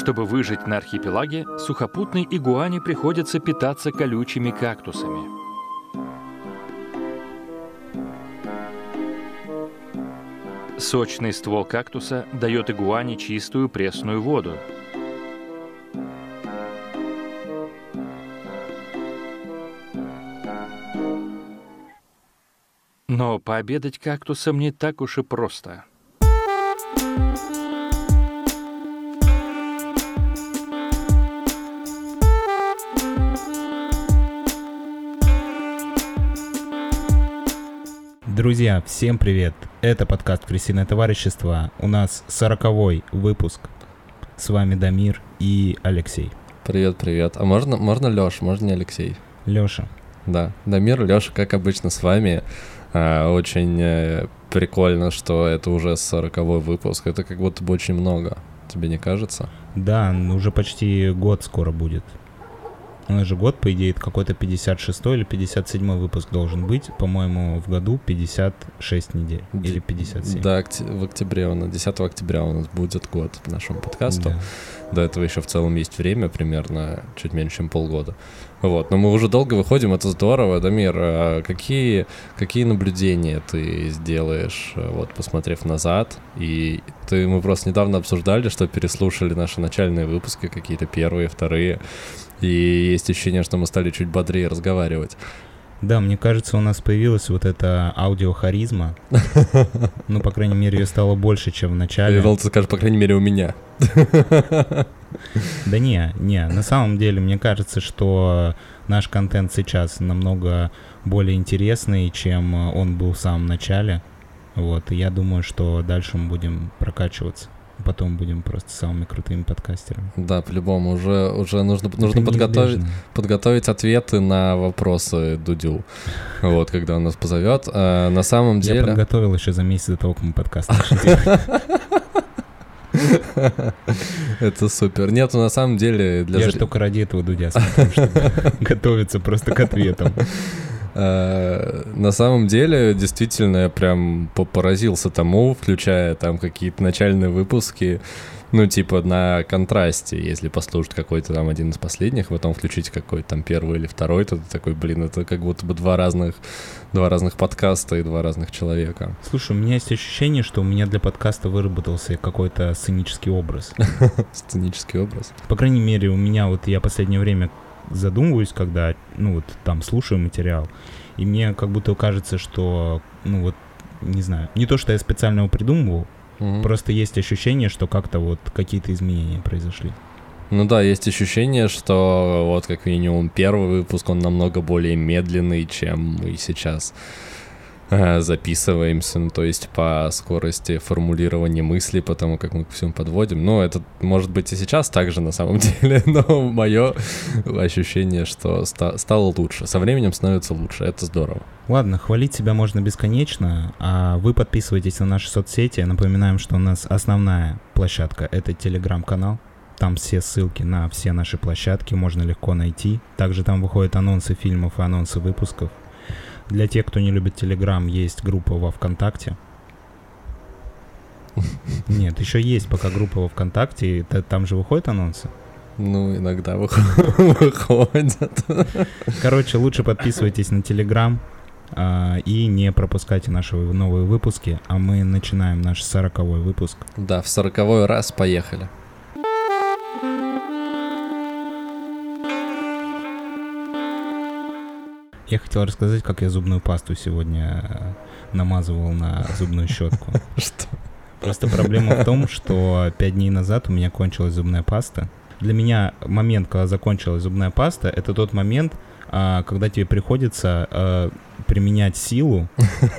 Чтобы выжить на архипелаге, сухопутной игуане приходится питаться колючими кактусами. Сочный ствол кактуса дает игуане чистую пресную воду. Но пообедать кактусом не так уж и просто. Друзья, всем привет! Это подкаст «Крысиное товарищество». У нас сороковой выпуск. С вами Дамир и Алексей. Привет, привет. А можно, можно Лёш, можно не Алексей? Лёша. Да, Дамир, Лёша, как обычно, с вами. А, очень э, прикольно, что это уже сороковой выпуск. Это как будто бы очень много. Тебе не кажется? Да, уже почти год скоро будет. У нас же год, по идее, какой-то 56 или 57 выпуск должен быть. По-моему, в году 56 недель. Или 57. Да, в октябре у нас, 10 октября у нас будет год нашему подкасту. Да. До этого еще в целом есть время, примерно чуть меньше, чем полгода. Вот, но мы уже долго выходим, это здорово. Дамир, а какие, какие наблюдения ты сделаешь, вот, посмотрев назад? И ты, мы просто недавно обсуждали, что переслушали наши начальные выпуски, какие-то первые, вторые, и есть ощущение, что мы стали чуть бодрее разговаривать. Да, мне кажется, у нас появилась вот эта аудиохаризма. Ну, по крайней мере, ее стало больше, чем в начале. Я ты скажешь, по крайней мере, у меня. Да не, не, на самом деле, мне кажется, что наш контент сейчас намного более интересный, чем он был в самом начале. Вот, и я думаю, что дальше мы будем прокачиваться потом будем просто самыми крутыми подкастерами. Да, по-любому. Уже, уже нужно, нужно подготовить, подготовить ответы на вопросы Дудю. Вот, когда он нас позовет. А, на самом деле... Я подготовил еще за месяц до того, как мы подкаст Это супер. Нет, ну, на самом деле... Для Я же только ради этого Дудя смотрю, чтобы готовиться просто к ответам. Э, на самом деле, действительно, я прям поразился тому, включая там какие-то начальные выпуски, ну, типа, на контрасте, если послушать какой-то там один из последних, потом включить какой-то там первый или второй, то ты такой, блин, это как будто бы два разных, два разных подкаста и два разных человека. Слушай, у меня есть ощущение, что у меня для подкаста выработался какой-то сценический образ. Сценический образ? По крайней мере, у меня вот я последнее время задумываюсь, когда, ну, вот там слушаю материал, и мне как будто кажется, что, ну, вот, не знаю, не то, что я специально его придумывал, угу. просто есть ощущение, что как-то вот какие-то изменения произошли. Ну да, есть ощущение, что вот как минимум первый выпуск, он намного более медленный, чем мы сейчас записываемся, ну, то есть по скорости формулирования мыслей, потому как мы к всему подводим. Ну, это может быть и сейчас так же на самом деле, но мое ощущение, что ста- стало лучше. Со временем становится лучше, это здорово. Ладно, хвалить себя можно бесконечно, а вы подписывайтесь на наши соцсети. Напоминаем, что у нас основная площадка — это телеграм-канал. Там все ссылки на все наши площадки можно легко найти. Также там выходят анонсы фильмов и анонсы выпусков. Для тех, кто не любит Телеграм, есть группа во ВКонтакте. Нет, еще есть пока группа во ВКонтакте. Там же выходят анонсы? Ну, иногда выходят. Короче, лучше подписывайтесь на Телеграм и не пропускайте наши новые выпуски. А мы начинаем наш сороковой выпуск. Да, в сороковой раз поехали. Я хотел рассказать, как я зубную пасту сегодня э, намазывал на зубную щетку. Что? Просто проблема в том, что пять дней назад у меня кончилась зубная паста. Для меня момент, когда закончилась зубная паста, это тот момент, а, когда тебе приходится а, применять силу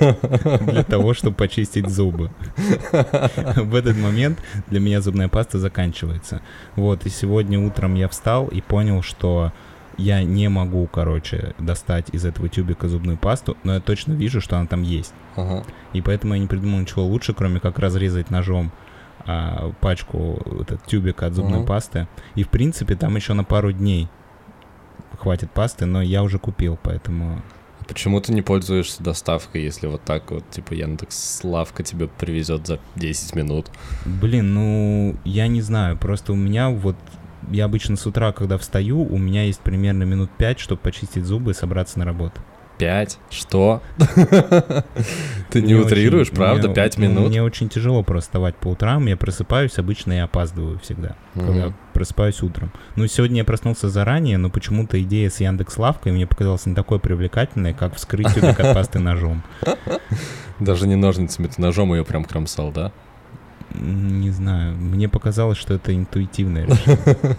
для того, чтобы почистить зубы. В этот момент для меня зубная паста заканчивается. Вот, и сегодня утром я встал и понял, что я не могу, короче, достать из этого тюбика зубную пасту, но я точно вижу, что она там есть. Ага. И поэтому я не придумал ничего лучше, кроме как разрезать ножом а, пачку, этот тюбик от зубной ага. пасты. И, в принципе, там еще на пару дней хватит пасты, но я уже купил, поэтому... Почему ты не пользуешься доставкой, если вот так вот, типа, Яндекс Славка тебе привезет за 10 минут? Блин, ну, я не знаю, просто у меня вот я обычно с утра, когда встаю, у меня есть примерно минут 5, чтобы почистить зубы и собраться на работу. Пять? Что? Ты не утрируешь, правда? Пять ну, минут? Мне очень тяжело просто вставать по утрам. Я просыпаюсь, обычно я опаздываю всегда, когда просыпаюсь утром. Ну, сегодня я проснулся заранее, но почему-то идея с Яндекс Лавкой мне показалась не такой привлекательной, как вскрыть тюбик от пасты ножом. Даже не ножницами, ты ножом ее прям кромсал, да? Не знаю, мне показалось, что это интуитивное решение.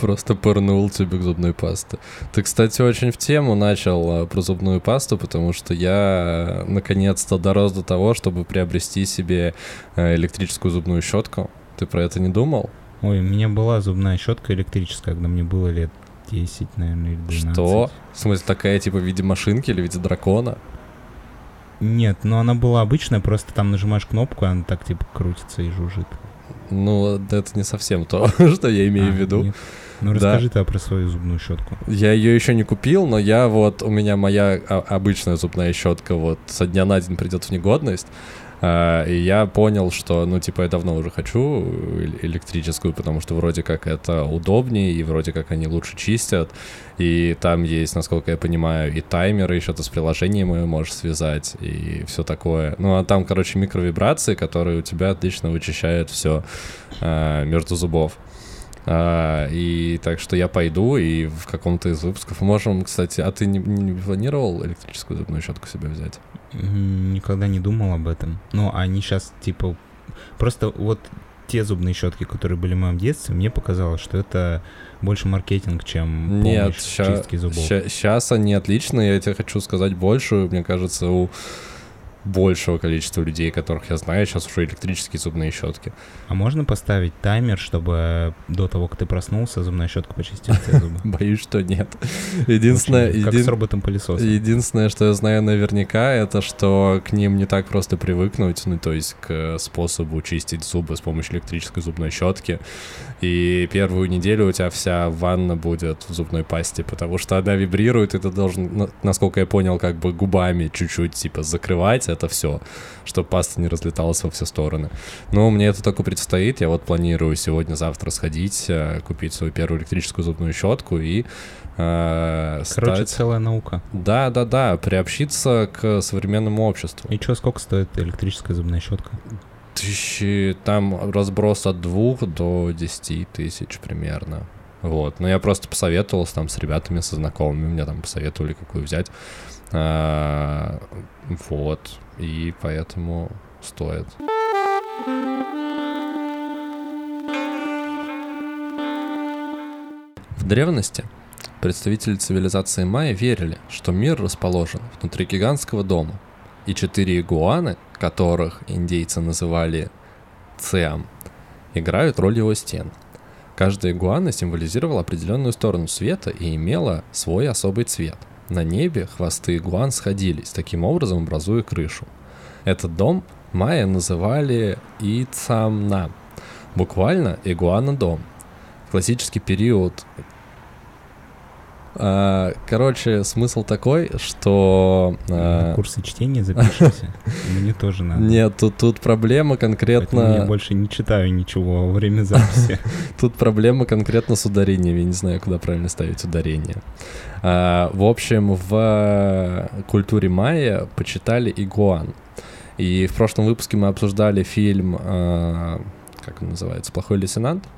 Просто пырнул тюбик зубной пасты. Ты, кстати, очень в тему начал а, про зубную пасту, потому что я наконец-то дорос до того, чтобы приобрести себе э, электрическую зубную щетку. Ты про это не думал? Ой, у меня была зубная щетка электрическая, когда мне было лет 10, наверное, или 12. Что? В смысле, такая типа в виде машинки или в виде дракона? Нет, но она была обычная, просто там нажимаешь кнопку, и она так типа крутится и жужжит. Ну, это не совсем то, что я имею А, в виду. нет. Ну Да. расскажи ты про свою зубную щетку. Я ее еще не купил, но я вот, у меня моя а, обычная зубная щетка вот со дня на день придет в негодность. А, и я понял, что, ну, типа, я давно уже хочу э- электрическую, потому что вроде как это удобнее, и вроде как они лучше чистят. И там есть, насколько я понимаю, и таймеры, еще ты с приложением ее можешь связать, и все такое. Ну, а там, короче, микровибрации, которые у тебя отлично вычищают все между зубов. А, и так что я пойду и в каком-то из выпусков можем, кстати, а ты не, не планировал электрическую зубную щетку себе взять? Никогда не думал об этом. Но они сейчас типа... Просто вот те зубные щетки, которые были в моем детстве, мне показалось, что это больше маркетинг, чем Нет, помощь в чистке зубов. сейчас они отличные, я тебе хочу сказать больше, мне кажется, у большего количества людей, которых я знаю, сейчас уже электрические зубные щетки. А можно поставить таймер, чтобы до того, как ты проснулся, зубная щетка почистила тебе зубы? Боюсь, что нет. Единственное, Очень- Как един- с роботом-пылесосом. Единственное, что я знаю наверняка, это что к ним не так просто привыкнуть, ну, то есть к способу чистить зубы с помощью электрической зубной щетки. И первую неделю у тебя вся ванна будет в зубной пасте, потому что она вибрирует, и ты должен, на- насколько я понял, как бы губами чуть-чуть, типа, закрывать это все, чтобы паста не разлеталась во все стороны. Но мне это только предстоит. Я вот планирую сегодня-завтра сходить, э, купить свою первую электрическую зубную щетку и э, Короче, стать... целая наука. Да, да, да, приобщиться к современному обществу. И что, сколько стоит электрическая зубная щетка? Тысячи, там разброс от двух до десяти тысяч примерно. Вот, но я просто посоветовался там с ребятами, со знакомыми, мне там посоветовали, какую взять. А, вот, и поэтому стоит. В древности представители цивилизации майя верили, что мир расположен внутри гигантского дома, и четыре игуаны, которых индейцы называли циам, играют роль его стен. Каждая игуана символизировала определенную сторону света и имела свой особый цвет. На небе хвосты игуан сходились, таким образом образуя крышу. Этот дом майя называли Ицамна, буквально игуана-дом. В классический период Короче, смысл такой, что... а, На курсы чтения запишемся. Мне тоже надо. Нет, тут, тут проблема Поэтому я конкретно... больше не читаю ничего во время записи. Тут проблема конкретно с ударением. Я не знаю, куда правильно ставить ударение. А, в общем, в культуре майя почитали игуан. И в прошлом выпуске мы обсуждали фильм, а, как он называется, «Плохой лейтенант», а,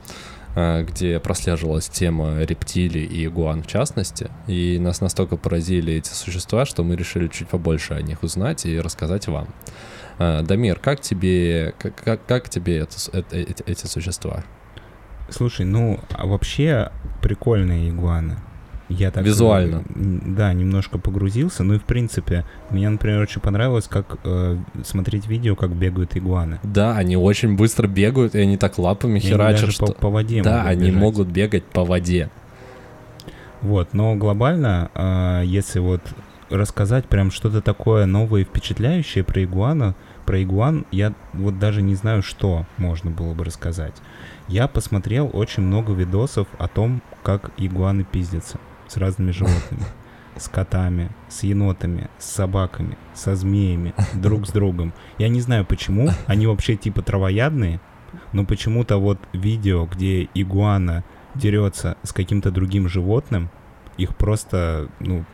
где прослеживалась тема рептилий и игуан в частности. И нас настолько поразили эти существа, что мы решили чуть побольше о них узнать и рассказать вам. А, Дамир, как тебе, как, как, как тебе это с- э- э- эти, эти существа? Слушай, ну, а вообще прикольные игуаны. Я так... Визуально. э, Да, немножко погрузился. Ну и в принципе, мне, например, очень понравилось, как э, смотреть видео, как бегают игуаны. Да, они очень быстро бегают, и они так лапами И они херачат, даже что... по, по воде да, могут они бежать. могут бегать по воде. Вот, но глобально, а, если вот рассказать прям что-то такое новое и впечатляющее про игуана, про игуан, я вот даже не знаю, что можно было бы рассказать. Я посмотрел очень много видосов о том, как игуаны пиздятся с разными животными. с котами, с енотами, с собаками, со змеями, друг с другом. Я не знаю почему, они вообще типа травоядные, но почему-то вот видео, где игуана дерется с каким-то другим животным, их просто, ну,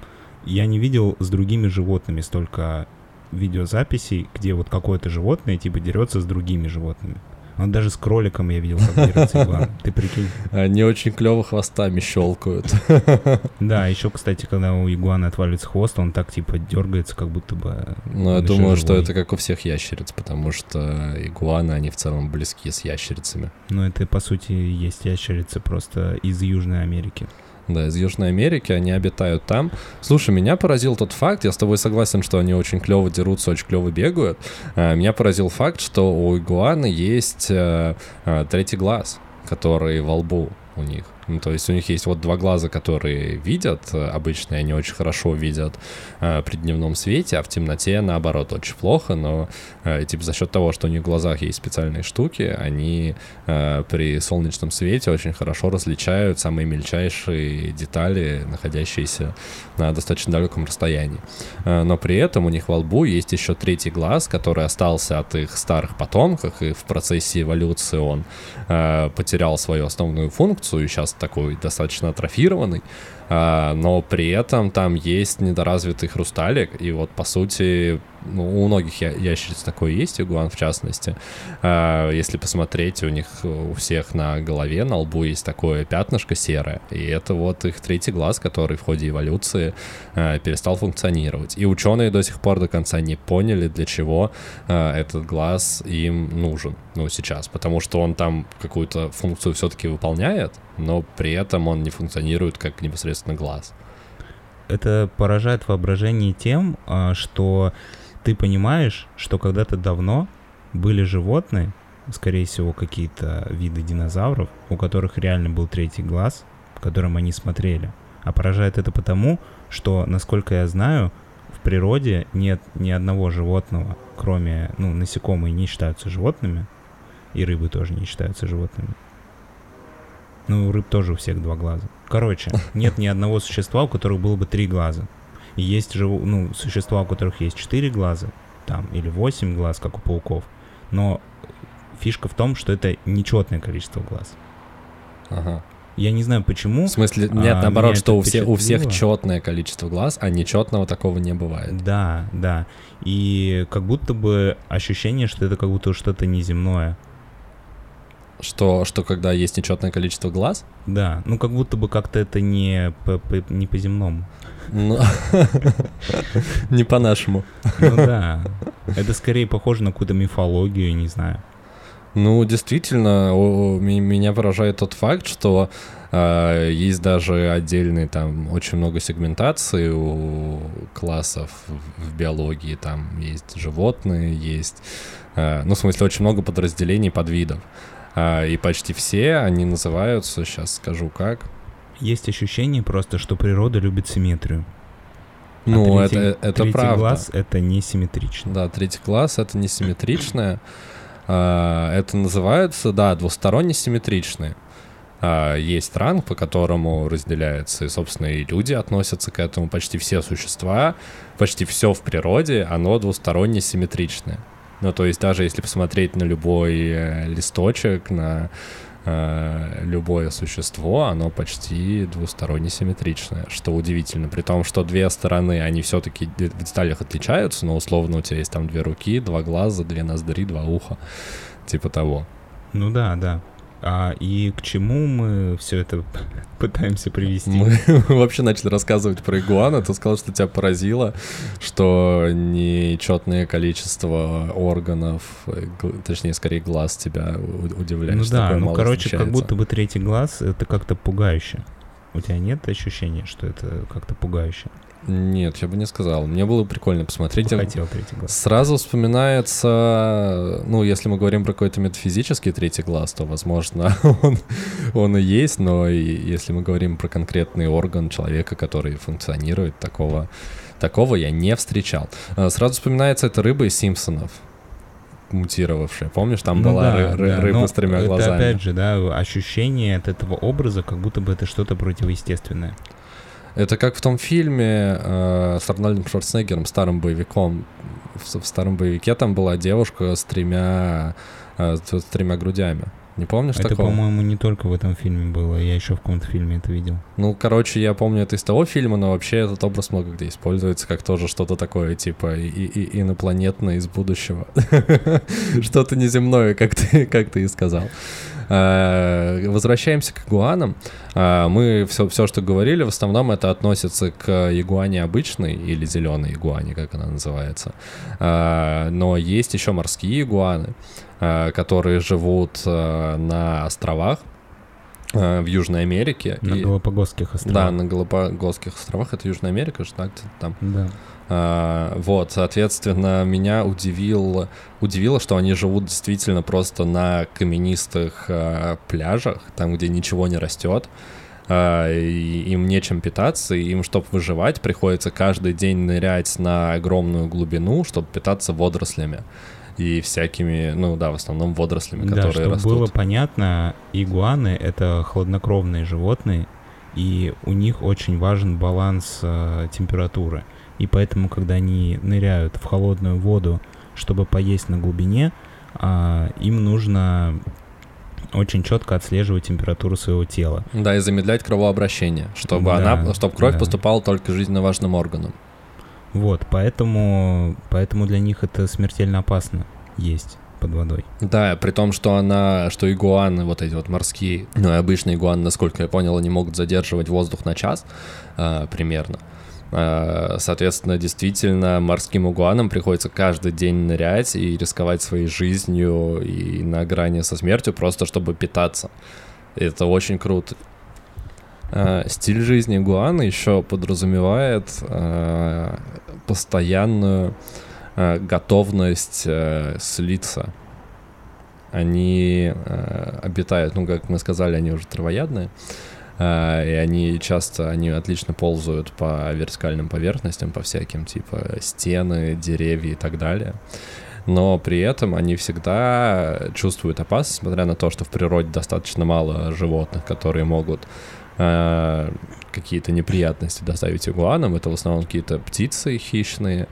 я не видел с другими животными столько видеозаписей, где вот какое-то животное типа дерется с другими животными. Он даже с кроликом я видел, как дерется. Ты прикинь. Они очень клево хвостами щелкают. Да, еще, кстати, когда у игуана отваливается хвост, он так типа дергается, как будто бы... Ну, я думаю, что это как у всех ящериц, потому что игуаны, они в целом близки с ящерицами. Ну, это, по сути, есть ящерицы просто из Южной Америки. Да, из Южной Америки, они обитают там. Слушай, меня поразил тот факт, я с тобой согласен, что они очень клево дерутся, очень клево бегают. А, меня поразил факт, что у игуаны есть а, а, третий глаз, который во лбу у них. Ну, то есть у них есть вот два глаза, которые видят, э, обычно они очень хорошо видят э, при дневном свете, а в темноте, наоборот, очень плохо, но э, типа за счет того, что у них в глазах есть специальные штуки, они э, при солнечном свете очень хорошо различают самые мельчайшие детали, находящиеся на достаточно далеком расстоянии. Э, но при этом у них во лбу есть еще третий глаз, который остался от их старых потомков, и в процессе эволюции он э, потерял свою основную функцию, и сейчас такой достаточно атрофированный, а, но при этом там есть недоразвитый хрусталик, и вот, по сути, ну, у многих я ящериц такой есть, игуан в частности. А, если посмотреть, у них у всех на голове, на лбу есть такое пятнышко серое, и это вот их третий глаз, который в ходе эволюции а, перестал функционировать. И ученые до сих пор до конца не поняли, для чего этот глаз им нужен, ну, сейчас, потому что он там какую-то функцию все-таки выполняет, но при этом он не функционирует как непосредственно глаз. Это поражает воображение тем, а, что ты понимаешь, что когда-то давно были животные, скорее всего, какие-то виды динозавров, у которых реально был третий глаз, которым они смотрели. А поражает это потому, что, насколько я знаю, в природе нет ни одного животного, кроме, ну, насекомые не считаются животными, и рыбы тоже не считаются животными, ну, у рыб тоже у всех два глаза. Короче, нет ни одного существа, у которых было бы три глаза. И есть же, ну, существа, у которых есть четыре глаза, там, или восемь глаз, как у пауков. Но фишка в том, что это нечетное количество глаз. Ага. Я не знаю почему. В смысле, нет, а, наоборот, что у, все, у всех четное количество глаз, а нечетного такого не бывает. Да, да. И как будто бы ощущение, что это как будто что-то неземное. Что, что когда есть нечетное количество глаз? Да, ну как будто бы как-то это не по, по, не по-земному. Ну, не по-нашему. Ну да, это скорее похоже на какую-то мифологию, не знаю. Ну, действительно, меня поражает тот факт, что э, есть даже отдельные там очень много сегментации у классов в биологии. Там есть животные, есть, э, ну, в смысле, очень много подразделений подвидов. А, и почти все они называются, сейчас скажу как. Есть ощущение просто, что природа любит симметрию. А ну, а третий, это, это третий правда. глаз — это несимметрично. Да, третий класс — это несимметричное. А, это называется, да, двусторонне симметричные. Есть ранг, по которому разделяется, и, собственно, и люди относятся к этому. Почти все существа, почти все в природе, оно двусторонне симметричное. Ну, то есть даже если посмотреть на любой э, листочек, на э, любое существо, оно почти двусторонне симметричное, что удивительно. При том, что две стороны, они все-таки в деталях отличаются, но условно у тебя есть там две руки, два глаза, две ноздри, два уха, типа того. Ну да, да. А, и к чему мы все это пытаемся привести? Мы вообще начали рассказывать про игуана. Ты сказал, что тебя поразило, что нечетное количество органов, точнее, скорее глаз тебя удивляет. Ну да, ну короче, как будто бы третий глаз — это как-то пугающе. У тебя нет ощущения, что это как-то пугающе? Нет, я бы не сказал. Мне было прикольно посмотреть. Я хотел третий глаз. Сразу вспоминается, ну, если мы говорим про какой-то метафизический третий глаз, то, возможно, он, он и есть, но и если мы говорим про конкретный орган человека, который функционирует, такого, такого я не встречал. А, сразу вспоминается эта рыба из Симпсонов мутировавшая. Помнишь, там ну, была да, ры- да. рыба Но с тремя это, глазами. опять же, да, ощущение от этого образа, как будто бы это что-то противоестественное. Это как в том фильме э, с Арнольдом Шварценеггером, старым боевиком. В, в старом боевике там была девушка с тремя, э, с тремя грудями. Не помнишь это, такого? по-моему, не только в этом фильме было. Я еще в каком-то фильме это видел. Ну, короче, я помню это из того фильма, но вообще этот образ много где используется, как тоже что-то такое, типа, и, и, инопланетное из будущего. Что-то неземное, как ты, как ты и сказал. А, возвращаемся к игуанам. А, мы все, все, что говорили, в основном это относится к игуане обычной или зеленой игуане, как она называется. А, но есть еще морские игуаны. Э, которые живут э, на островах э, в Южной Америке. На и... Галапагосских островах. Да, на Галапагосских островах. Это Южная Америка, что где-то там. Да. А, вот, соответственно, меня удивило, удивило, что они живут действительно просто на каменистых а, пляжах, там, где ничего не растет. А, и им нечем питаться, и им, чтобы выживать, приходится каждый день нырять на огромную глубину, чтобы питаться водорослями и всякими, ну да, в основном водорослями, да, которые чтобы растут. было понятно, игуаны — это хладнокровные животные, и у них очень важен баланс э, температуры. И поэтому, когда они ныряют в холодную воду, чтобы поесть на глубине, э, им нужно очень четко отслеживать температуру своего тела. Да, и замедлять кровообращение, чтобы да, она, чтобы кровь да. поступала только жизненно важным органам. Вот, поэтому, поэтому для них это смертельно опасно есть под водой. Да, при том, что она, что игуаны, вот эти вот морские, ну и обычные игуаны, насколько я понял, они могут задерживать воздух на час э, примерно. Э, соответственно, действительно, морским игуанам приходится каждый день нырять и рисковать своей жизнью и на грани со смертью просто чтобы питаться. Это очень круто. Э, стиль жизни игуаны еще подразумевает э, постоянную готовность слиться. Они обитают, ну, как мы сказали, они уже травоядные, и они часто, они отлично ползают по вертикальным поверхностям, по всяким, типа стены, деревья и так далее но при этом они всегда чувствуют опасность, несмотря на то, что в природе достаточно мало животных, которые могут э, какие-то неприятности доставить игуанам. Это в основном какие-то птицы хищные,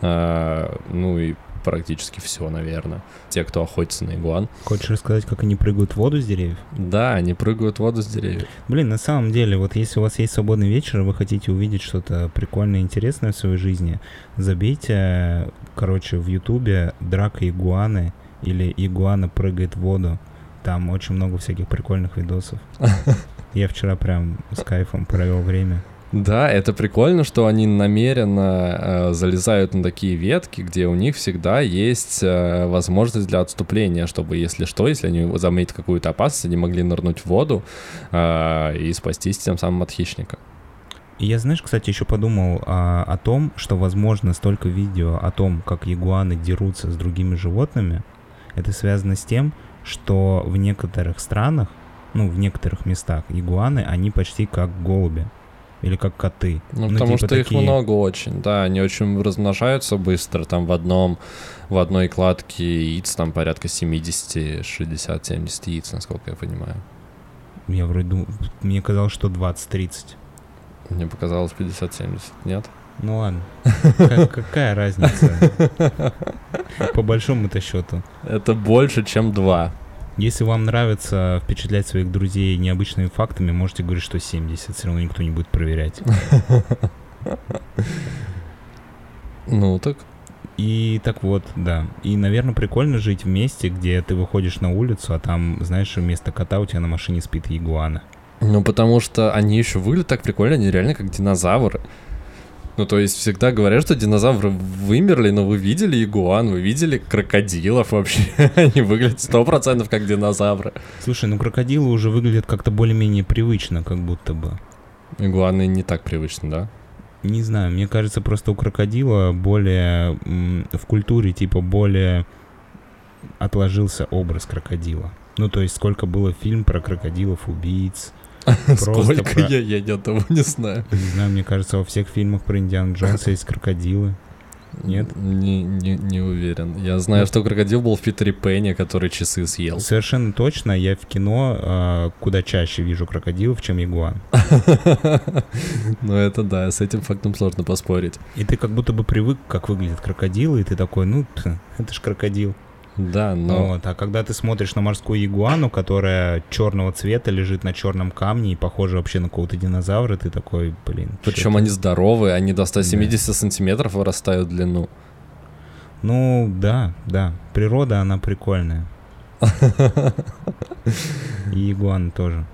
э, ну и практически все, наверное. Те, кто охотится на игуан. Хочешь рассказать, как они прыгают в воду с деревьев? Да, они прыгают в воду с деревьев. Блин, на самом деле, вот если у вас есть свободный вечер, и вы хотите увидеть что-то прикольное, интересное в своей жизни, забейте, короче, в ютубе драка игуаны или игуана прыгает в воду. Там очень много всяких прикольных видосов. Я вчера прям с кайфом провел время. Да, это прикольно, что они намеренно э, залезают на такие ветки, где у них всегда есть э, возможность для отступления, чтобы, если что, если они заметят какую-то опасность, они могли нырнуть в воду э, и спастись тем самым от хищника. Я, знаешь, кстати, еще подумал а, о том, что, возможно, столько видео о том, как ягуаны дерутся с другими животными, это связано с тем, что в некоторых странах, ну, в некоторых местах игуаны, они почти как голуби или как коты. Ну, ну потому типа что такие... их много очень, да, они очень размножаются быстро, там в одном, в одной кладке яиц там порядка 70, 60, 70 яиц, насколько я понимаю. Я вроде думал, мне казалось, что 20-30. Мне показалось 50-70, нет? Ну ладно. Какая разница? По большому-то счету. Это больше, чем 2. Если вам нравится впечатлять своих друзей необычными фактами, можете говорить, что 70, все равно никто не будет проверять. Ну, так. И так вот, да. И, наверное, прикольно жить в месте, где ты выходишь на улицу, а там, знаешь, вместо кота у тебя на машине спит игуана. Ну, потому что они еще выглядят так прикольно, они реально как динозавры. Ну, то есть всегда говорят, что динозавры вымерли, но вы видели игуан, вы видели крокодилов вообще. Они выглядят сто процентов как динозавры. Слушай, ну крокодилы уже выглядят как-то более-менее привычно, как будто бы. Игуаны не так привычно, да? Не знаю, мне кажется, просто у крокодила более в культуре, типа, более отложился образ крокодила. Ну, то есть, сколько было фильм про крокодилов, убийц, Сколько я, я ни одного не знаю. Не знаю, мне кажется, во всех фильмах про Индиану Джонса есть крокодилы. Нет? Не, не, не уверен. Я знаю, что крокодил был в Питере Пенне, который часы съел. Совершенно точно. Я в кино э, куда чаще вижу крокодилов, чем игуан. Ну это да, с этим фактом сложно поспорить. И ты как будто бы привык, как выглядит крокодил, и ты такой, ну, это ж крокодил. Да, но... Вот, а когда ты смотришь на морскую игуану, которая черного цвета лежит на черном камне и похожа вообще на какого-то динозавра, ты такой, блин. Причем они здоровые, они до 170 да. сантиметров вырастают в длину. Ну, да, да. Природа, она прикольная. И игуаны тоже.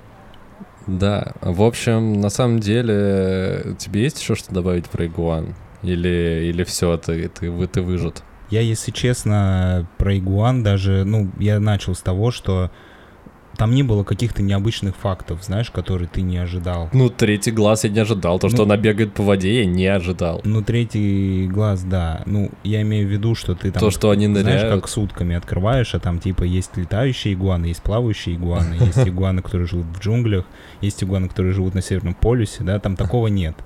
Да, в общем, на самом деле, тебе есть еще что добавить про игуан? Или, или все, ты, ты, ты выжат? Я, если честно, про Игуан даже, ну, я начал с того, что там не было каких-то необычных фактов, знаешь, которые ты не ожидал. Ну, третий глаз я не ожидал. То, ну, что она бегает по воде, я не ожидал. Ну, третий глаз, да. Ну, я имею в виду, что ты там... То, что они ныряют. Знаешь, как сутками открываешь, а там, типа, есть летающие игуаны, есть плавающие игуаны, есть игуаны, которые живут в джунглях, есть игуаны, которые живут на Северном полюсе, да, там такого нет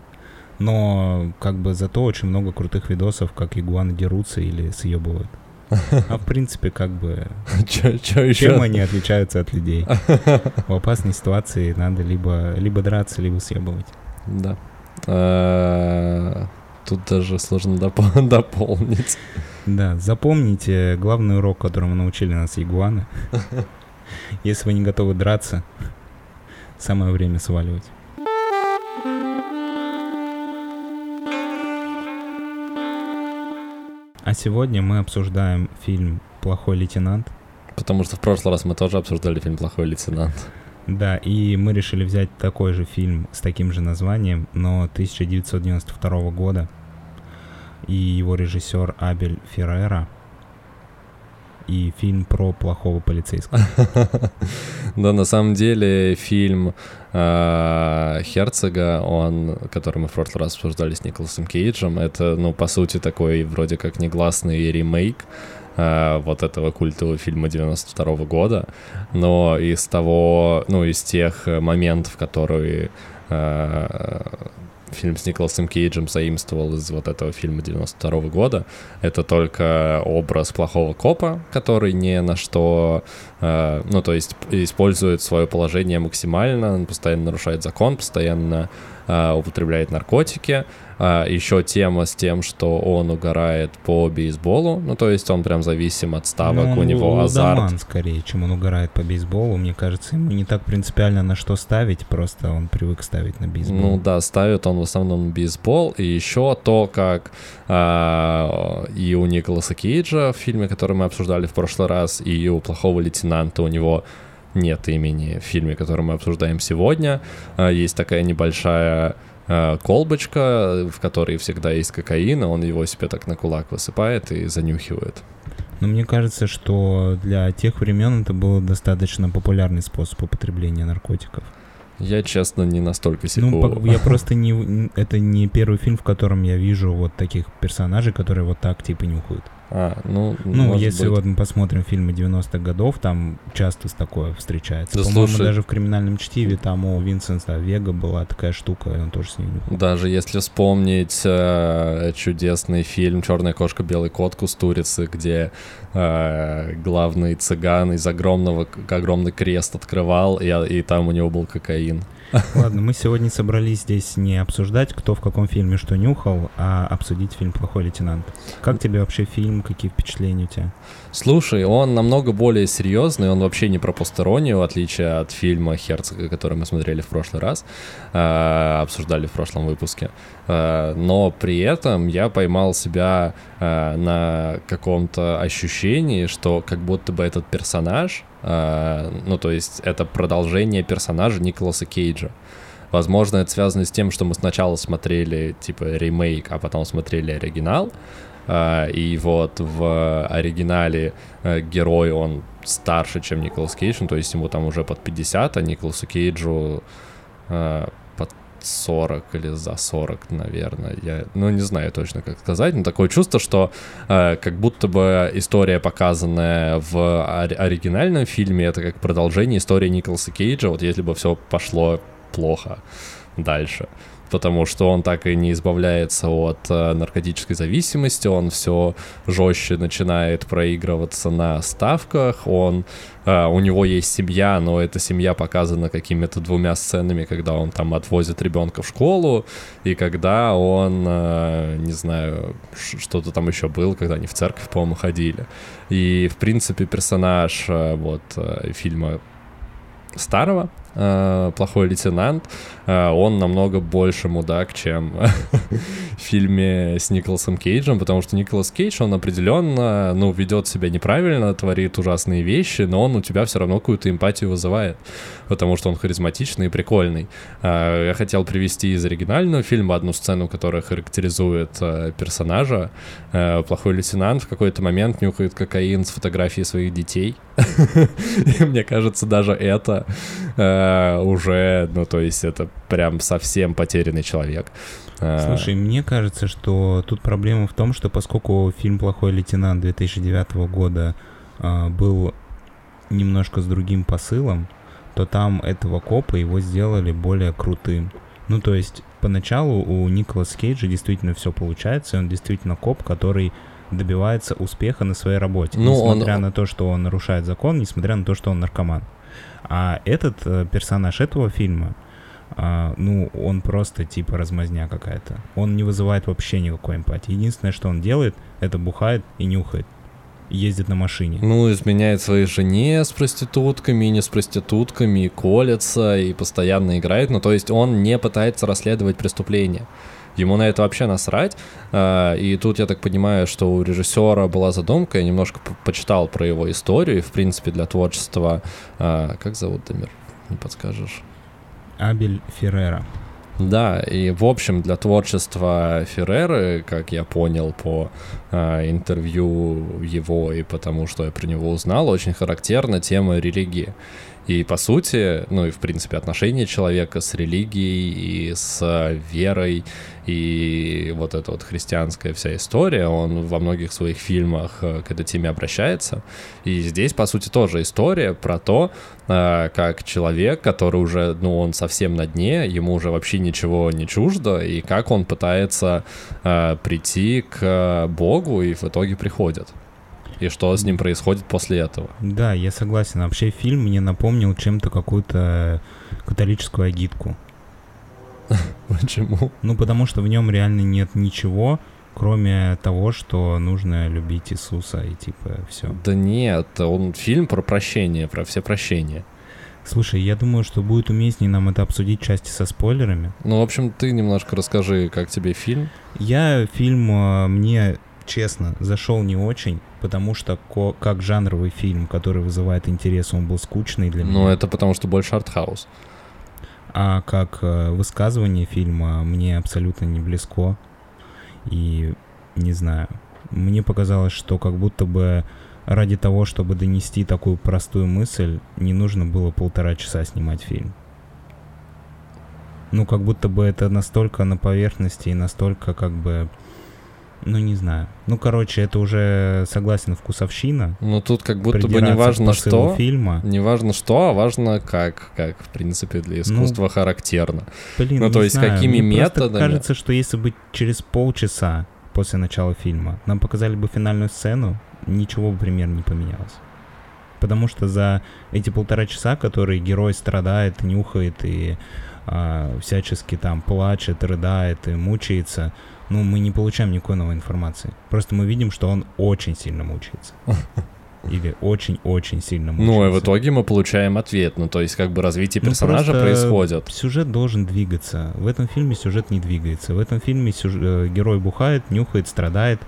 но как бы зато очень много крутых видосов, как игуаны дерутся или съебывают. А в принципе, как бы... Чё, чё еще? Чем они отличаются от людей? В опасной ситуации надо либо, либо драться, либо съебывать. Да. А, тут даже сложно дополнить. Да, запомните главный урок, которому научили нас игуаны. Если вы не готовы драться, самое время сваливать. А сегодня мы обсуждаем фильм «Плохой лейтенант». Потому что в прошлый раз мы тоже обсуждали фильм «Плохой лейтенант». Да, и мы решили взять такой же фильм с таким же названием, но 1992 года. И его режиссер Абель Феррера – и фильм про плохого полицейского. Да, на самом деле фильм а, Херцога, он, который мы в прошлый раз обсуждали с Николасом Кейджем, это, ну, по сути, такой вроде как негласный ремейк Uh, вот этого культового фильма 92 -го года, но из того, ну, из тех моментов, которые uh, фильм с Николасом Кейджем заимствовал из вот этого фильма 92 -го года. Это только образ плохого копа, который ни на что, э, ну, то есть использует свое положение максимально, он постоянно нарушает закон, постоянно употребляет наркотики, а, еще тема с тем, что он угорает по бейсболу, ну то есть он прям зависим от ставок, ну, у него азарт. скорее, чем он угорает по бейсболу, мне кажется, ему не так принципиально на что ставить, просто он привык ставить на бейсбол. Ну да, ставит он в основном бейсбол, и еще то, как а, и у Николаса Кейджа в фильме, который мы обсуждали в прошлый раз, и у плохого лейтенанта у него нет имени в фильме, который мы обсуждаем сегодня. А, есть такая небольшая Э, колбочка, в которой всегда есть кокаин, а он его себе так на кулак высыпает и занюхивает. Но мне кажется, что для тех времен это был достаточно популярный способ употребления наркотиков. Я, честно, не настолько секу. Ну, я просто не... Это не первый фильм, в котором я вижу вот таких персонажей, которые вот так типа нюхают. А, ну, ну если быть. вот мы посмотрим фильмы 90-х годов, там часто такое встречается. Да, По-моему, слушай... даже в «Криминальном чтиве» там у Винсента Вега была такая штука, и он тоже с ней. Даже если вспомнить э, чудесный фильм «Черная кошка, белый кот» Кустурицы, где э, главный цыган из огромного, огромный крест открывал, и, и там у него был кокаин. Ладно, мы сегодня собрались здесь не обсуждать, кто в каком фильме что нюхал, а обсудить фильм «Плохой лейтенант». Как тебе вообще фильм, какие впечатления у тебя? Слушай, он намного более серьезный, он вообще не про постеронию, в отличие от фильма Херцога, который мы смотрели в прошлый раз, э, обсуждали в прошлом выпуске. Э, но при этом я поймал себя э, на каком-то ощущении, что как будто бы этот персонаж, э, ну то есть это продолжение персонажа Николаса Кейджа. Возможно, это связано с тем, что мы сначала смотрели типа ремейк, а потом смотрели оригинал. Uh, и вот в оригинале uh, герой, он старше, чем Николас Кейдж, ну, то есть ему там уже под 50, а Николасу Кейджу uh, под 40 или за 40, наверное. Я, ну, не знаю точно, как сказать, но такое чувство, что как будто бы история, показанная в ор- оригинальном фильме, это как продолжение истории Николаса Кейджа, вот если бы все пошло плохо дальше. Потому что он так и не избавляется от э, наркотической зависимости, он все жестче начинает проигрываться на ставках, он Uh, у него есть семья, но эта семья показана какими-то двумя сценами, когда он там отвозит ребенка в школу, и когда он, uh, не знаю, что-то там еще был, когда они в церковь, по-моему, ходили. И, в принципе, персонаж uh, вот фильма старого, плохой лейтенант, э, он намного больше мудак, чем в фильме с Николасом Кейджем, потому что Николас Кейдж, он определенно, ну, ведет себя неправильно, творит ужасные вещи, но он у тебя все равно какую-то эмпатию вызывает, потому что он харизматичный и прикольный. Э, я хотел привести из оригинального фильма одну сцену, которая характеризует персонажа. Плохой лейтенант в какой-то момент нюхает кокаин с фотографией своих детей. Мне кажется, даже это Э, уже, ну, то есть это прям совсем потерянный человек. Э, Слушай, мне кажется, что тут проблема в том, что поскольку фильм «Плохой лейтенант» 2009 года э, был немножко с другим посылом, то там этого копа его сделали более крутым. Ну, то есть, поначалу у Николаса Кейджа действительно все получается, и он действительно коп, который добивается успеха на своей работе, ну, несмотря он... на то, что он нарушает закон, несмотря на то, что он наркоман. А этот э, персонаж этого фильма, э, ну, он просто типа размазня какая-то. Он не вызывает вообще никакой эмпатии. Единственное, что он делает, это бухает и нюхает. Ездит на машине. Ну, изменяет своей жене с проститутками, не с проститутками, колется, и постоянно играет. Ну, то есть он не пытается расследовать преступление. Ему на это вообще насрать. А, и тут я так понимаю, что у режиссера была задумка, я немножко почитал про его историю, и, в принципе, для творчества... А, как зовут Дамир? Не подскажешь? Абель Феррера. Да, и в общем для творчества Ферреры, как я понял по э, интервью его и потому, что я про него узнал, очень характерна тема религии. И по сути, ну и в принципе отношение человека с религией и с верой, и вот эта вот христианская вся история, он во многих своих фильмах э, к этой теме обращается. И здесь, по сути, тоже история про то, э, как человек, который уже, ну, он совсем на дне, ему уже вообще ничего не чуждо, и как он пытается э, прийти к Богу, и в итоге приходит и что с ним происходит после этого. Да, я согласен. Вообще фильм мне напомнил чем-то какую-то католическую агитку. Почему? Ну, потому что в нем реально нет ничего, кроме того, что нужно любить Иисуса и типа все. Да нет, он фильм про прощение, про все прощения. Слушай, я думаю, что будет уместнее нам это обсудить части со спойлерами. Ну, в общем, ты немножко расскажи, как тебе фильм. Я фильм э, мне честно, зашел не очень, потому что как жанровый фильм, который вызывает интерес, он был скучный для меня. Ну, это потому что больше артхаус. А как э, высказывание фильма мне абсолютно не близко. И не знаю, мне показалось, что как будто бы ради того, чтобы донести такую простую мысль, не нужно было полтора часа снимать фильм. Ну, как будто бы это настолько на поверхности и настолько как бы ну, не знаю. Ну, короче, это уже, согласен, вкусовщина. Ну, тут как будто бы не важно что. Фильма. Не важно что, а важно как. Как, в принципе, для ну, искусства ну, характерно. Блин, ну, то есть знаю. какими Мне методами... кажется, что если бы через полчаса после начала фильма нам показали бы финальную сцену, ничего бы примерно не поменялось. Потому что за эти полтора часа, которые герой страдает, нюхает и а, всячески там плачет, рыдает и мучается, ну, мы не получаем никакой новой информации. Просто мы видим, что он очень сильно мучается. Или очень-очень сильно мучается. Ну, и в итоге мы получаем ответ. Ну, то есть, как бы развитие ну, персонажа ну, происходит. Сюжет должен двигаться. В этом фильме сюжет не двигается. В этом фильме сюжет, э, герой бухает, нюхает, страдает,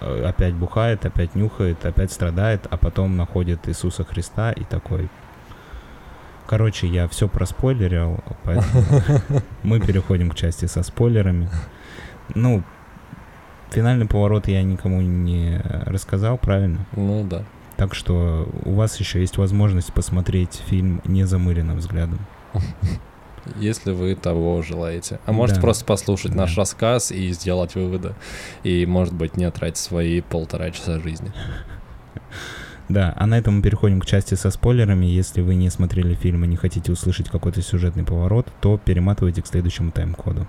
э, опять бухает, опять нюхает, опять страдает, а потом находит Иисуса Христа и такой... Короче, я все проспойлерил, поэтому мы переходим к части со спойлерами. Ну, финальный поворот я никому не рассказал, правильно? Ну да. Так что у вас еще есть возможность посмотреть фильм незамыленным взглядом. Если вы того желаете. А может да. просто послушать да. наш рассказ и сделать выводы. И, может быть, не тратить свои полтора часа жизни. Да, а на этом мы переходим к части со спойлерами. Если вы не смотрели фильм и не хотите услышать какой-то сюжетный поворот, то перематывайте к следующему тайм-коду.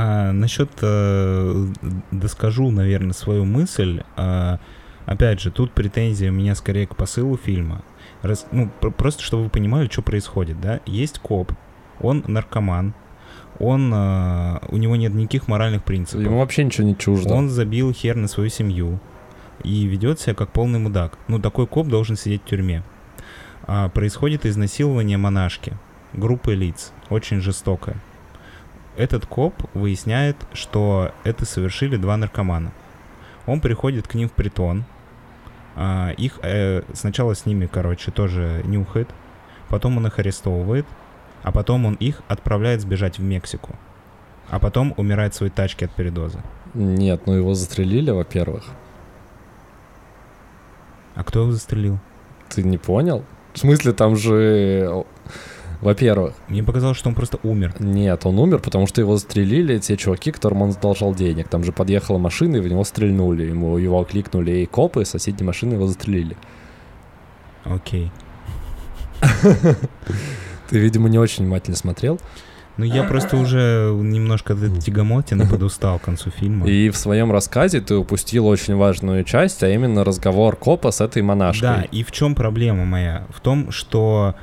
А насчет, э, доскажу, наверное, свою мысль. А, опять же, тут претензия у меня скорее к посылу фильма. Раз, ну, просто чтобы вы понимали, что происходит, да? Есть коп, он наркоман, он, э, у него нет никаких моральных принципов. Ему вообще ничего не чуждо. Он забил хер на свою семью и ведет себя как полный мудак. Ну, такой коп должен сидеть в тюрьме. А, происходит изнасилование монашки, группы лиц, очень жестокое. Этот коп выясняет, что это совершили два наркомана. Он приходит к ним в притон, а, их э, сначала с ними, короче, тоже нюхает, потом он их арестовывает, а потом он их отправляет сбежать в Мексику. А потом умирает в своей тачке от передоза. Нет, ну его застрелили, во-первых. А кто его застрелил? Ты не понял? В смысле, там же... Во-первых... Мне показалось, что он просто умер. Нет, он умер, потому что его застрелили те чуваки, которым он задолжал денег. Там же подъехала машина, и в него стрельнули. Ему его окликнули и копы, соседней машины его застрелили. Окей. Ты, видимо, не очень внимательно смотрел. Ну, я просто уже немножко тягомотин и подустал к концу фильма. И в своем рассказе ты упустил очень важную часть, а именно разговор копа с этой монашкой. Да, и в чем проблема моя? В том, что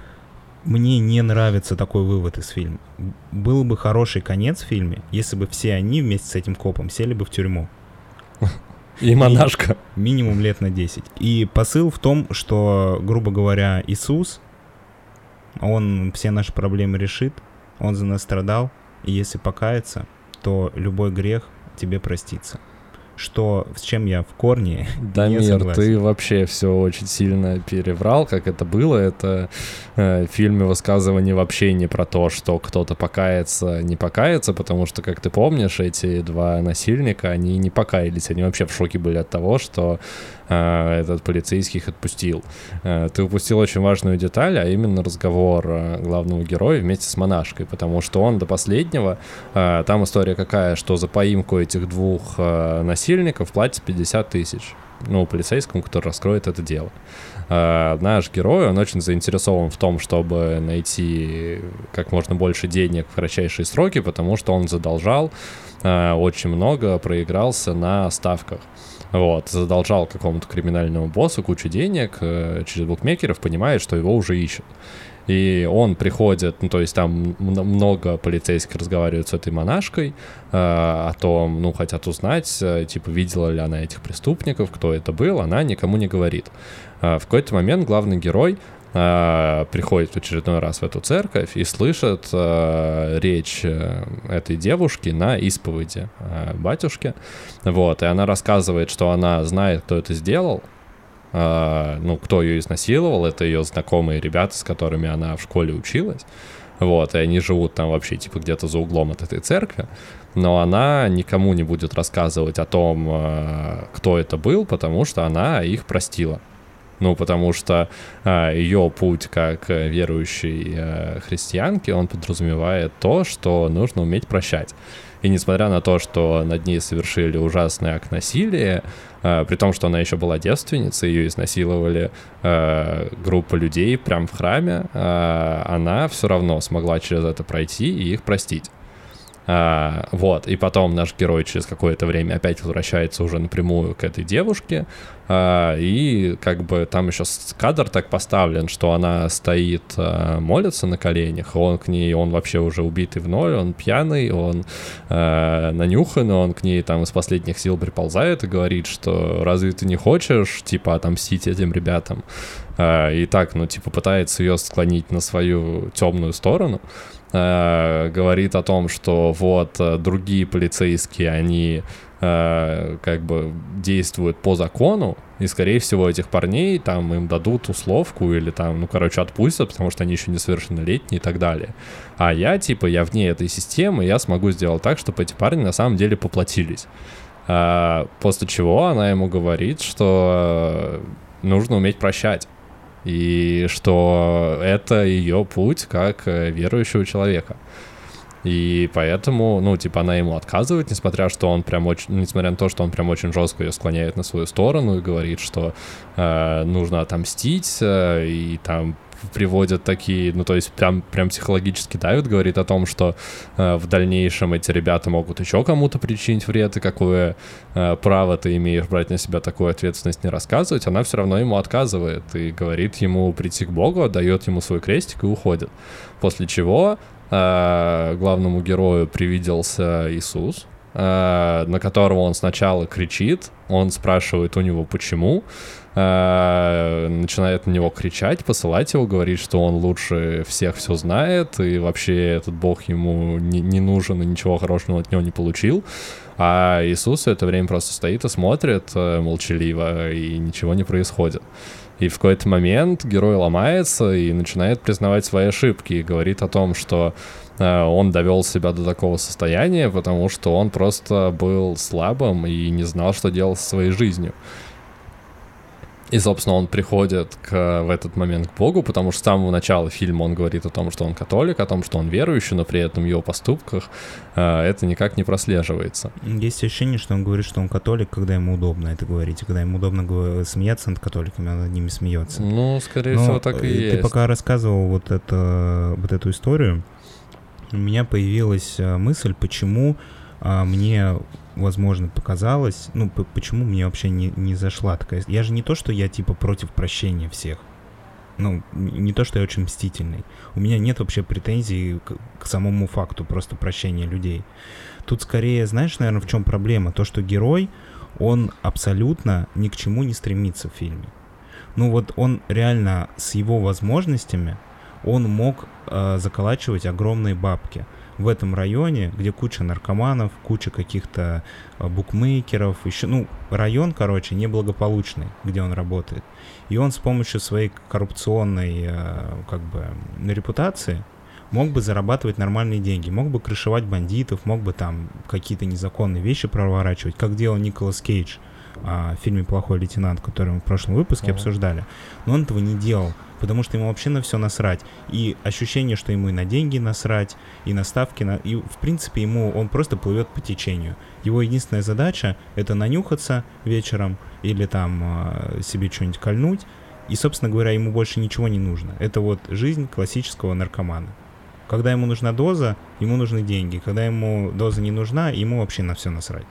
мне не нравится такой вывод из фильма. Был бы хороший конец в фильме, если бы все они вместе с этим копом сели бы в тюрьму. И монашка. Минимум лет на 10. И посыл в том, что, грубо говоря, Иисус, он все наши проблемы решит, он за нас страдал, и если покаяться, то любой грех тебе простится. Что, с чем я в корне Да, не Мир, согласен. ты вообще все очень сильно переврал, как это было. Это э, в фильме высказывание вообще не про то, что кто-то покается, не покается, потому что, как ты помнишь, эти два насильника, они не покаялись, они вообще в шоке были от того, что э, этот полицейский их отпустил. Э, ты упустил очень важную деталь, а именно разговор э, главного героя вместе с монашкой, потому что он до последнего, э, там история какая, что за поимку этих двух э, насильников платит 50 тысяч ну, полицейскому, который раскроет это дело. Uh, наш герой, он очень заинтересован в том, чтобы найти как можно больше денег в кратчайшие сроки, потому что он задолжал uh, очень много, проигрался на ставках. Вот, задолжал какому-то криминальному боссу кучу денег э, через букмекеров, понимает, что его уже ищут. И он приходит, ну, то есть там много полицейских разговаривают с этой монашкой э, о том, ну, хотят узнать, э, типа, видела ли она этих преступников, кто это был, она никому не говорит. Э, в какой-то момент главный герой э, приходит в очередной раз в эту церковь и слышит э, речь э, этой девушки на исповеди батюшки. Вот, и она рассказывает, что она знает, кто это сделал, ну, кто ее изнасиловал, это ее знакомые ребята, с которыми она в школе училась. Вот, и они живут там вообще, типа, где-то за углом от этой церкви. Но она никому не будет рассказывать о том, кто это был, потому что она их простила. Ну, потому что э, ее путь как верующей э, христианки, он подразумевает то, что нужно уметь прощать. И несмотря на то, что над ней совершили ужасный акт насилия, э, при том, что она еще была девственницей, ее изнасиловали э, группа людей прямо в храме, э, она все равно смогла через это пройти и их простить. А, вот, и потом наш герой через какое-то время опять возвращается уже напрямую к этой девушке, а, и как бы там еще кадр так поставлен, что она стоит, а, молится на коленях, он к ней, он вообще уже убитый в ноль, он пьяный, он а, нанюхан, он к ней там из последних сил приползает и говорит, что разве ты не хочешь, типа, отомстить этим ребятам? А, и так, ну, типа, пытается ее склонить на свою темную сторону, э, говорит о том, что вот э, другие полицейские, они э, как бы действуют по закону, и, скорее всего, этих парней там им дадут условку или там, ну, короче, отпустят, потому что они еще несовершеннолетние и так далее. А я, типа, я вне этой системы, я смогу сделать так, чтобы эти парни на самом деле поплатились. А, после чего она ему говорит, что э, нужно уметь прощать и что это ее путь как э, верующего человека. И поэтому, ну, типа, она ему отказывает, несмотря что он прям очень, несмотря на то, что он прям очень жестко ее склоняет на свою сторону и говорит, что э, нужно отомстить, э, и там приводит такие, ну, то есть прям, прям психологически давит, говорит о том, что э, в дальнейшем эти ребята могут еще кому-то причинить вред, и какое э, право ты имеешь брать на себя такую ответственность не рассказывать, она все равно ему отказывает и говорит ему прийти к Богу, отдает ему свой крестик и уходит. После чего э, главному герою привиделся Иисус, э, на которого он сначала кричит, он спрашивает у него почему, э, начинает на него кричать, посылать его, говорит, что он лучше всех все знает, и вообще этот бог ему не, не нужен, и ничего хорошего от него не получил. А Иисус все это время просто стоит и смотрит э, молчаливо, и ничего не происходит. И в какой-то момент герой ломается и начинает признавать свои ошибки и говорит о том, что э, он довел себя до такого состояния, потому что он просто был слабым и не знал, что делать со своей жизнью. И, собственно, он приходит к, в этот момент к Богу, потому что с самого начала фильма он говорит о том, что он католик, о том, что он верующий, но при этом в его поступках э, это никак не прослеживается. Есть ощущение, что он говорит, что он католик, когда ему удобно это говорить, и когда ему удобно смеяться над католиками, он над ними смеется. Ну, скорее но всего, так и ты есть. Ты пока рассказывал вот, это, вот эту историю, у меня появилась э, мысль, почему а, мне возможно, показалось, ну, почему мне вообще не, не зашла такая... Я же не то, что я, типа, против прощения всех. Ну, не то, что я очень мстительный. У меня нет вообще претензий к, к самому факту просто прощения людей. Тут скорее, знаешь, наверное, в чем проблема? То, что герой, он абсолютно ни к чему не стремится в фильме. Ну вот он реально с его возможностями, он мог э, заколачивать огромные бабки в этом районе, где куча наркоманов, куча каких-то а, букмекеров, еще, ну, район, короче, неблагополучный, где он работает. И он с помощью своей коррупционной, а, как бы, репутации мог бы зарабатывать нормальные деньги, мог бы крышевать бандитов, мог бы там какие-то незаконные вещи проворачивать, как делал Николас Кейдж а, в фильме «Плохой лейтенант», который мы в прошлом выпуске uh-huh. обсуждали. Но он этого не делал потому что ему вообще на все насрать. И ощущение, что ему и на деньги насрать, и на ставки, на... и в принципе ему он просто плывет по течению. Его единственная задача это нанюхаться вечером или там э, себе что-нибудь кольнуть. И, собственно говоря, ему больше ничего не нужно. Это вот жизнь классического наркомана. Когда ему нужна доза, ему нужны деньги. Когда ему доза не нужна, ему вообще на все насрать.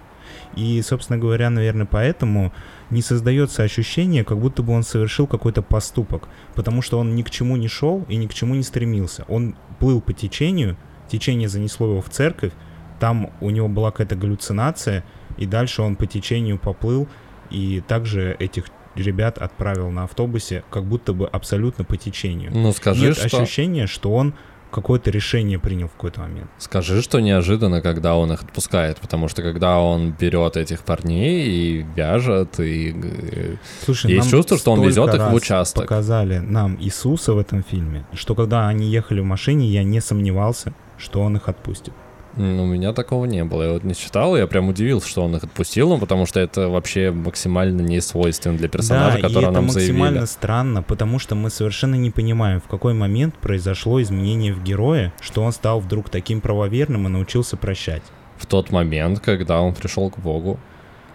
И, собственно говоря, наверное, поэтому не создается ощущение, как будто бы он совершил какой-то поступок, потому что он ни к чему не шел и ни к чему не стремился. Он плыл по течению, течение занесло его в церковь, там у него была какая-то галлюцинация, и дальше он по течению поплыл, и также этих ребят отправил на автобусе, как будто бы абсолютно по течению. Ну, скажи, Нет что... ощущения, что он какое-то решение принял в какой-то момент. Скажи, что неожиданно, когда он их отпускает, потому что когда он берет этих парней и вяжет, и э, Слушай, есть чувство, что он везет их в участок. показали нам Иисуса в этом фильме, что когда они ехали в машине, я не сомневался, что он их отпустит. Ну, у меня такого не было. Я вот не читал, я прям удивился, что он их отпустил, ну, потому что это вообще максимально не свойственно для персонажа, да, которого нам заявили. это максимально странно, потому что мы совершенно не понимаем, в какой момент произошло изменение в герое, что он стал вдруг таким правоверным и научился прощать. В тот момент, когда он пришел к Богу.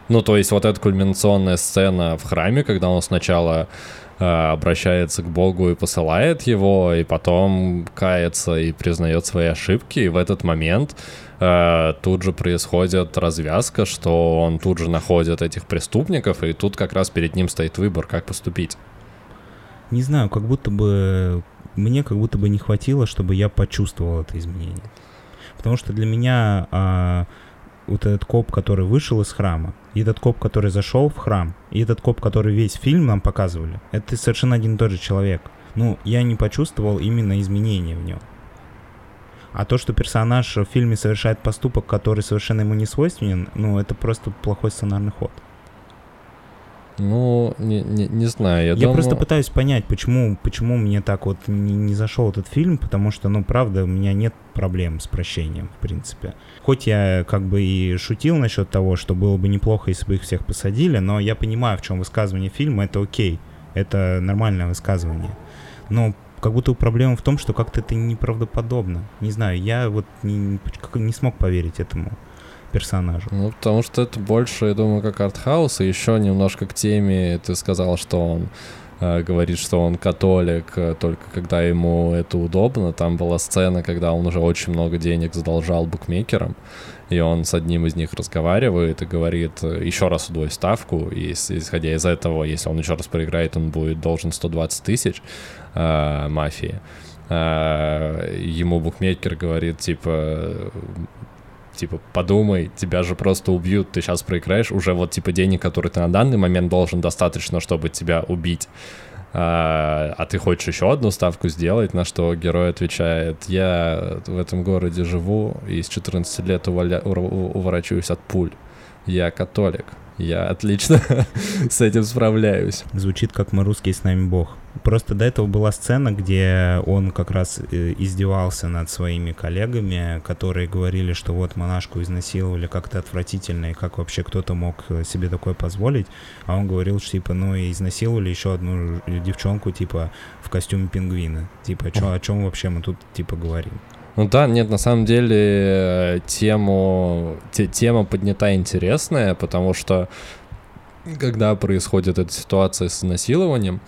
Ну, то есть вот эта кульминационная сцена в храме, когда он сначала Э, обращается к Богу и посылает его, и потом кается и признает свои ошибки, и в этот момент э, тут же происходит развязка, что он тут же находит этих преступников, и тут как раз перед ним стоит выбор, как поступить. Не знаю, как будто бы мне как будто бы не хватило, чтобы я почувствовал это изменение. Потому что для меня а, вот этот коп, который вышел из храма, и этот коп, который зашел в храм, и этот коп, который весь фильм нам показывали, это совершенно один и тот же человек. Ну, я не почувствовал именно изменения в нем. А то, что персонаж в фильме совершает поступок, который совершенно ему не свойственен, ну, это просто плохой сценарный ход. Ну, не, не, не знаю, я, я думаю... просто пытаюсь понять, почему, почему мне так вот не, не зашел этот фильм, потому что, ну, правда, у меня нет проблем с прощением, в принципе. Хоть я как бы и шутил насчет того, что было бы неплохо, если бы их всех посадили, но я понимаю, в чем высказывание фильма, это окей, это нормальное высказывание. Но как будто проблема в том, что как-то это неправдоподобно. Не знаю, я вот не, не смог поверить этому персонажу. Ну, потому что это больше, я думаю, как артхаус, и еще немножко к теме ты сказал, что он э, говорит, что он католик, э, только когда ему это удобно. Там была сцена, когда он уже очень много денег задолжал букмекерам, и он с одним из них разговаривает и говорит, еще раз удвой ставку, и исходя из этого, если он еще раз проиграет, он будет должен 120 тысяч э, мафии. Э, ему букмекер говорит, типа, типа, подумай, тебя же просто убьют, ты сейчас проиграешь, уже вот, типа, денег, которые ты на данный момент должен, достаточно, чтобы тебя убить. А, а ты хочешь еще одну ставку сделать, на что герой отвечает, я в этом городе живу и с 14 лет уволя... уворачиваюсь от пуль. Я католик. Я отлично с этим справляюсь. Звучит как мы русские с нами бог. Просто до этого была сцена, где он как раз э, издевался над своими коллегами, которые говорили, что вот монашку изнасиловали как-то отвратительно, и как вообще кто-то мог э, себе такое позволить. А он говорил, что типа, ну и изнасиловали еще одну девчонку, типа, в костюме пингвина. Типа, чем, о чем вообще мы тут, типа, говорим? Ну да, нет, на самом деле э, тему, те, тема поднята интересная, потому что когда происходит эта ситуация с изнасилованием,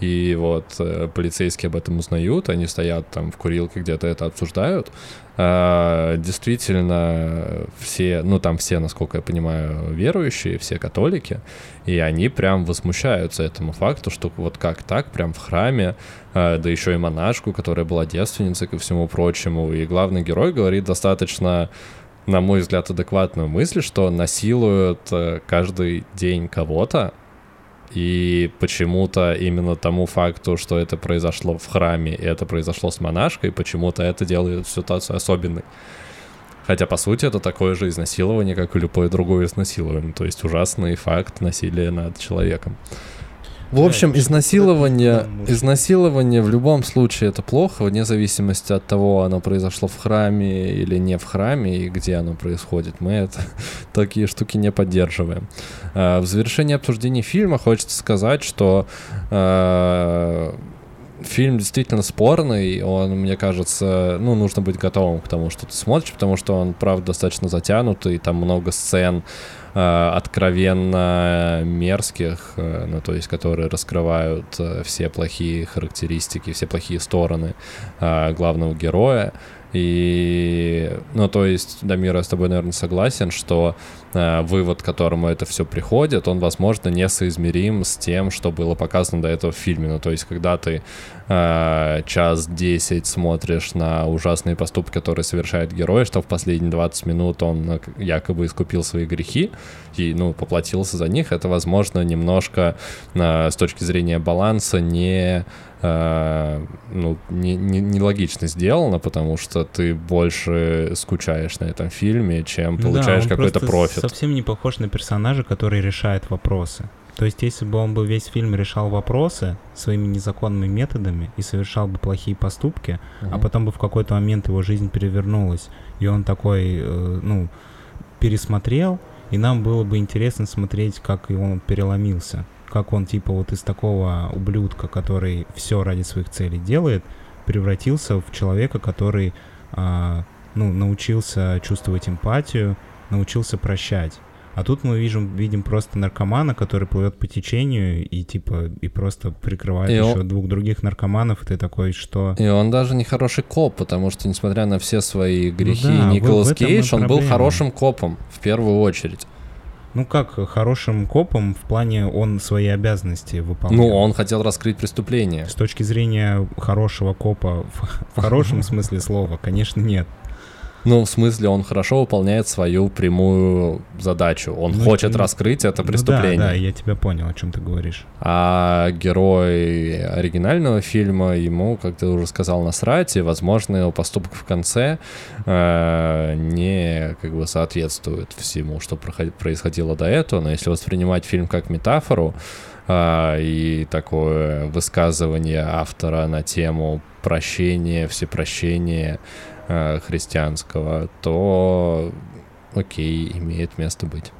и вот э, полицейские об этом узнают, они стоят там в курилке, где-то это обсуждают. А, действительно, все, ну там все, насколько я понимаю, верующие, все католики, и они прям возмущаются этому факту, что вот как так, прям в храме, а, да еще и монашку, которая была девственницей ко всему прочему, и главный герой говорит достаточно на мой взгляд, адекватную мысль, что насилуют э, каждый день кого-то, и почему-то именно тому факту, что это произошло в храме, и это произошло с монашкой, почему-то это делает ситуацию особенной. Хотя, по сути, это такое же изнасилование, как и любое другое изнасилование. То есть ужасный факт насилия над человеком. В общем, изнасилование, изнасилование в любом случае это плохо, вне зависимости от того, оно произошло в храме или не в храме, и где оно происходит. Мы это, такие штуки не поддерживаем. А, в завершении обсуждения фильма хочется сказать, что а, фильм действительно спорный, он, мне кажется, ну, нужно быть готовым к тому, что ты смотришь, потому что он, правда, достаточно затянутый, там много сцен, откровенно мерзких, э, ну, то есть которые раскрывают э, все плохие характеристики, все плохие стороны главного героя. И, ну, то есть, Дамир, я с тобой, наверное, согласен, что э, вывод, к которому это все приходит, он, возможно, несоизмерим с тем, что было показано до этого в фильме. Ну, то есть, когда ты э, час десять смотришь на ужасные поступки, которые совершает герой, что в последние 20 минут он э, якобы искупил свои грехи и, ну, поплатился за них, это, возможно, немножко э, с точки зрения баланса не э, ну, не, не, нелогично сделано, потому что ты больше скучаешь на этом фильме, чем получаешь да, какой-то профит. Совсем не похож на персонажа, который решает вопросы. То есть, если бы он бы весь фильм решал вопросы своими незаконными методами и совершал бы плохие поступки, угу. а потом бы в какой-то момент его жизнь перевернулась, и он такой, э, ну, пересмотрел, и нам было бы интересно смотреть, как он переломился как он типа вот из такого ублюдка, который все ради своих целей делает, превратился в человека, который а, ну, научился чувствовать эмпатию, научился прощать. А тут мы видим, видим просто наркомана, который плывет по течению и типа и просто прикрывает и еще он... двух других наркоманов, и ты такой, что... И он даже не хороший коп, потому что, несмотря на все свои грехи, ну да, Николас Кейдж, он был хорошим копом в первую очередь. Ну как, хорошим копом в плане он свои обязанности выполнял. Ну, он хотел раскрыть преступление. С точки зрения хорошего копа, в, в хорошем смысле слова, конечно, нет. Ну, в смысле, он хорошо выполняет свою прямую задачу. Он ну, хочет ну, раскрыть это преступление. Ну, да, да, я тебя понял, о чем ты говоришь. А герой оригинального фильма, ему, как ты уже сказал, насрать, и, возможно, его поступок в конце э, не как бы соответствует всему, что происходило до этого. Но если воспринимать фильм как метафору, э, и такое высказывание автора на тему прощения, всепрощения, христианского, то окей, имеет место быть.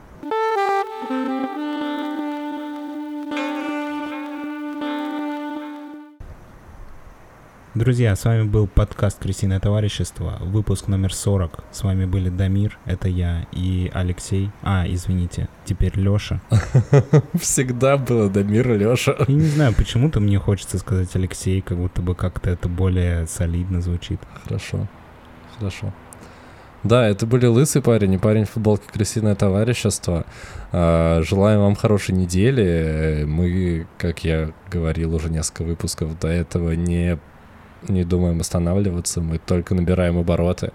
Друзья, с вами был подкаст «Крысиное товарищество», выпуск номер 40. С вами были Дамир, это я, и Алексей. А, извините, теперь Лёша. Всегда было Дамир и Лёша. Я не знаю, почему-то мне хочется сказать Алексей, как будто бы как-то это более солидно звучит. Хорошо, хорошо. Да, это были лысый парень и парень в футболке «Крысиное товарищество». А, желаем вам хорошей недели. Мы, как я говорил уже несколько выпусков до этого, не не думаем останавливаться, мы только набираем обороты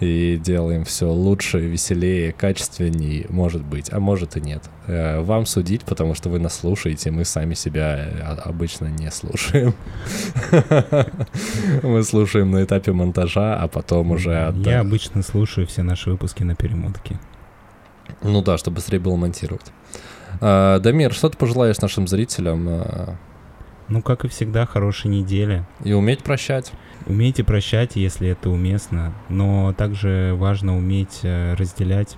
и делаем все лучше, веселее, качественнее, может быть, а может и нет. Э, вам судить, потому что вы нас слушаете, мы сами себя э, обычно не слушаем. Мы слушаем на этапе монтажа, а потом уже... Я обычно слушаю все наши выпуски на перемотке. Ну да, чтобы быстрее было монтировать. Дамир, что ты пожелаешь нашим зрителям э, ну, как и всегда, хорошей недели. И уметь прощать. Умейте прощать, если это уместно, но также важно уметь э, разделять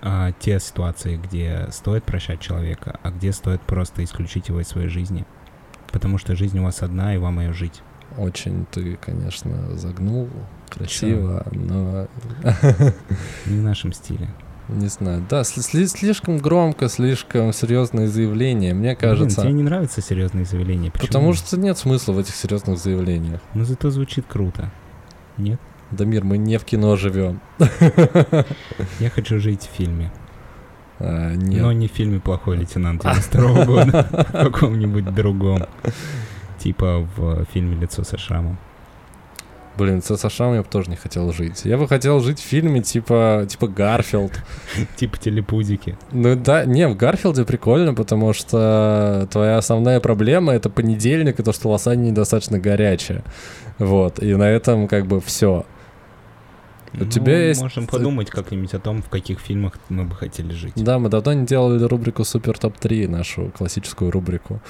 а, те ситуации, где стоит прощать человека, а где стоит просто исключить его из своей жизни. Потому что жизнь у вас одна, и вам ее жить. Очень ты, конечно, загнул красиво, Чё? но... Не в нашем стиле. Не знаю. Да, сли- слишком громко, слишком серьезное заявление, мне кажется. Блин, тебе не нравятся серьезные заявления? Почему? Потому что нет смысла в этих серьезных заявлениях. Но зато звучит круто. Нет? Дамир, мы не в кино живем. Я хочу жить в фильме. А, нет. Но не в фильме «Плохой лейтенант» 92 года, в каком-нибудь другом. Типа в фильме «Лицо со шрамом». Блин, с Сашам я бы тоже не хотел жить. Я бы хотел жить в фильме типа, типа Гарфилд. Типа телепузики. Ну да, не, в Гарфилде прикольно, потому что твоя основная проблема — это понедельник, и то, что лосань недостаточно горячая. Вот, и на этом как бы все. У ну, тебя есть... Можем подумать как-нибудь о том, в каких фильмах мы бы хотели жить. Да, мы давно не делали рубрику Супер Топ-3, нашу классическую рубрику.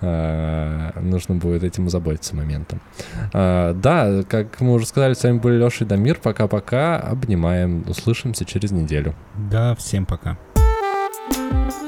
Э, нужно будет этим заботиться моментом. Э, да, как мы уже сказали, с вами были Леша и Дамир. Пока-пока. Обнимаем. Услышимся через неделю. Да, всем пока. thank you